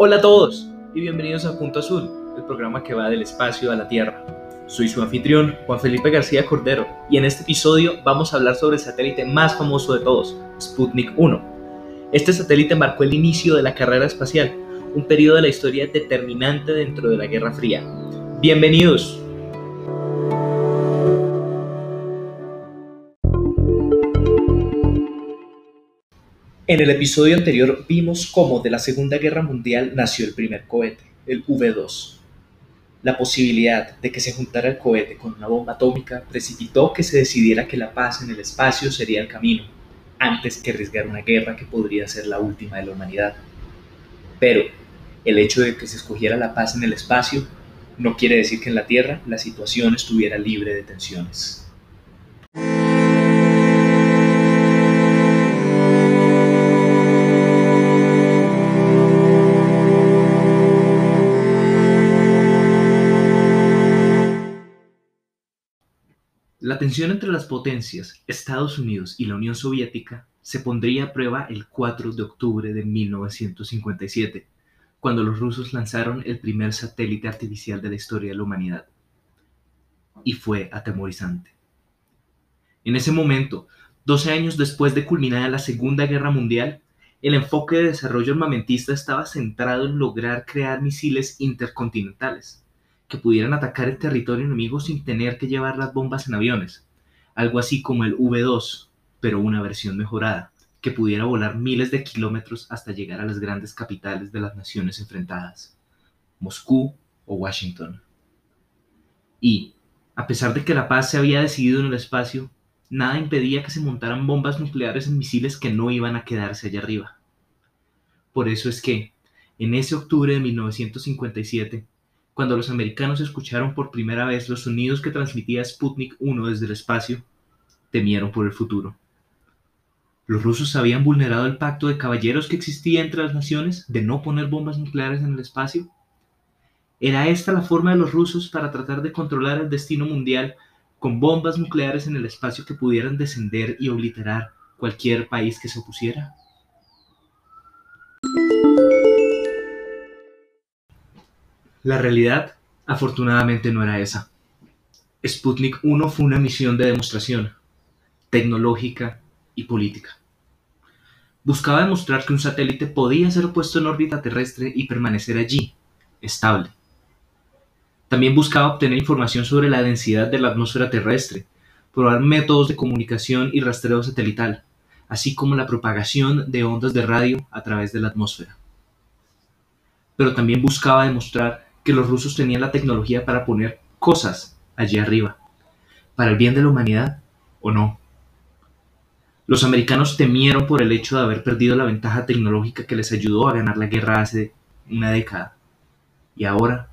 Hola a todos y bienvenidos a Punto Azul, el programa que va del espacio a la Tierra. Soy su anfitrión, Juan Felipe García Cordero, y en este episodio vamos a hablar sobre el satélite más famoso de todos, Sputnik 1. Este satélite marcó el inicio de la carrera espacial, un periodo de la historia determinante dentro de la Guerra Fría. Bienvenidos. En el episodio anterior vimos cómo de la Segunda Guerra Mundial nació el primer cohete, el V2. La posibilidad de que se juntara el cohete con una bomba atómica precipitó que se decidiera que la paz en el espacio sería el camino, antes que arriesgar una guerra que podría ser la última de la humanidad. Pero el hecho de que se escogiera la paz en el espacio no quiere decir que en la Tierra la situación estuviera libre de tensiones. La tensión entre las potencias, Estados Unidos y la Unión Soviética, se pondría a prueba el 4 de octubre de 1957, cuando los rusos lanzaron el primer satélite artificial de la historia de la humanidad. Y fue atemorizante. En ese momento, 12 años después de culminar la Segunda Guerra Mundial, el enfoque de desarrollo armamentista estaba centrado en lograr crear misiles intercontinentales que pudieran atacar el territorio enemigo sin tener que llevar las bombas en aviones, algo así como el V2, pero una versión mejorada, que pudiera volar miles de kilómetros hasta llegar a las grandes capitales de las naciones enfrentadas, Moscú o Washington. Y, a pesar de que la paz se había decidido en el espacio, nada impedía que se montaran bombas nucleares en misiles que no iban a quedarse allá arriba. Por eso es que, en ese octubre de 1957, cuando los americanos escucharon por primera vez los sonidos que transmitía Sputnik 1 desde el espacio, temieron por el futuro. Los rusos habían vulnerado el pacto de caballeros que existía entre las naciones de no poner bombas nucleares en el espacio. ¿Era esta la forma de los rusos para tratar de controlar el destino mundial con bombas nucleares en el espacio que pudieran descender y obliterar cualquier país que se opusiera? La realidad, afortunadamente, no era esa. Sputnik 1 fue una misión de demostración, tecnológica y política. Buscaba demostrar que un satélite podía ser puesto en órbita terrestre y permanecer allí, estable. También buscaba obtener información sobre la densidad de la atmósfera terrestre, probar métodos de comunicación y rastreo satelital, así como la propagación de ondas de radio a través de la atmósfera. Pero también buscaba demostrar que los rusos tenían la tecnología para poner cosas allí arriba, para el bien de la humanidad o no. Los americanos temieron por el hecho de haber perdido la ventaja tecnológica que les ayudó a ganar la guerra hace una década, y ahora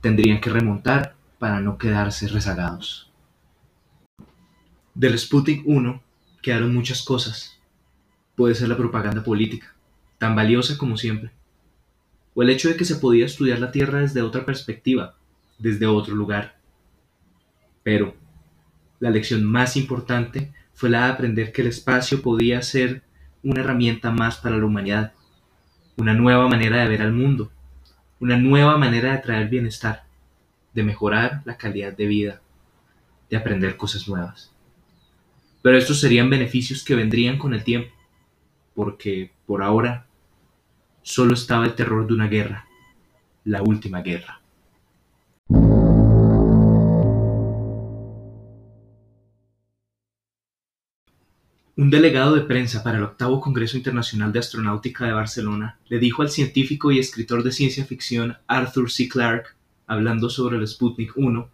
tendrían que remontar para no quedarse rezagados. Del Sputnik 1 quedaron muchas cosas. Puede ser la propaganda política, tan valiosa como siempre o el hecho de que se podía estudiar la Tierra desde otra perspectiva, desde otro lugar. Pero la lección más importante fue la de aprender que el espacio podía ser una herramienta más para la humanidad, una nueva manera de ver al mundo, una nueva manera de traer bienestar, de mejorar la calidad de vida, de aprender cosas nuevas. Pero estos serían beneficios que vendrían con el tiempo, porque por ahora solo estaba el terror de una guerra, la última guerra. Un delegado de prensa para el octavo Congreso Internacional de Astronáutica de Barcelona le dijo al científico y escritor de ciencia ficción Arthur C. Clarke, hablando sobre el Sputnik 1,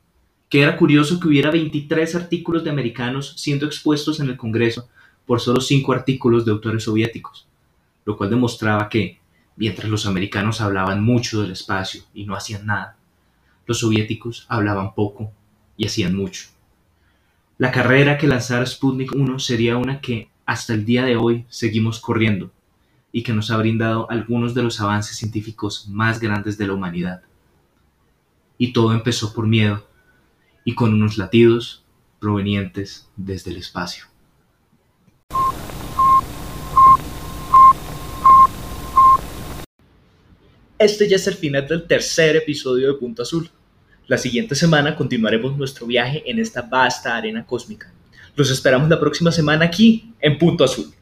que era curioso que hubiera 23 artículos de americanos siendo expuestos en el Congreso por solo 5 artículos de autores soviéticos, lo cual demostraba que, Mientras los americanos hablaban mucho del espacio y no hacían nada, los soviéticos hablaban poco y hacían mucho. La carrera que lanzara Sputnik 1 sería una que hasta el día de hoy seguimos corriendo y que nos ha brindado algunos de los avances científicos más grandes de la humanidad. Y todo empezó por miedo y con unos latidos provenientes desde el espacio. Este ya es el final del tercer episodio de Punto Azul. La siguiente semana continuaremos nuestro viaje en esta vasta arena cósmica. Los esperamos la próxima semana aquí en Punto Azul.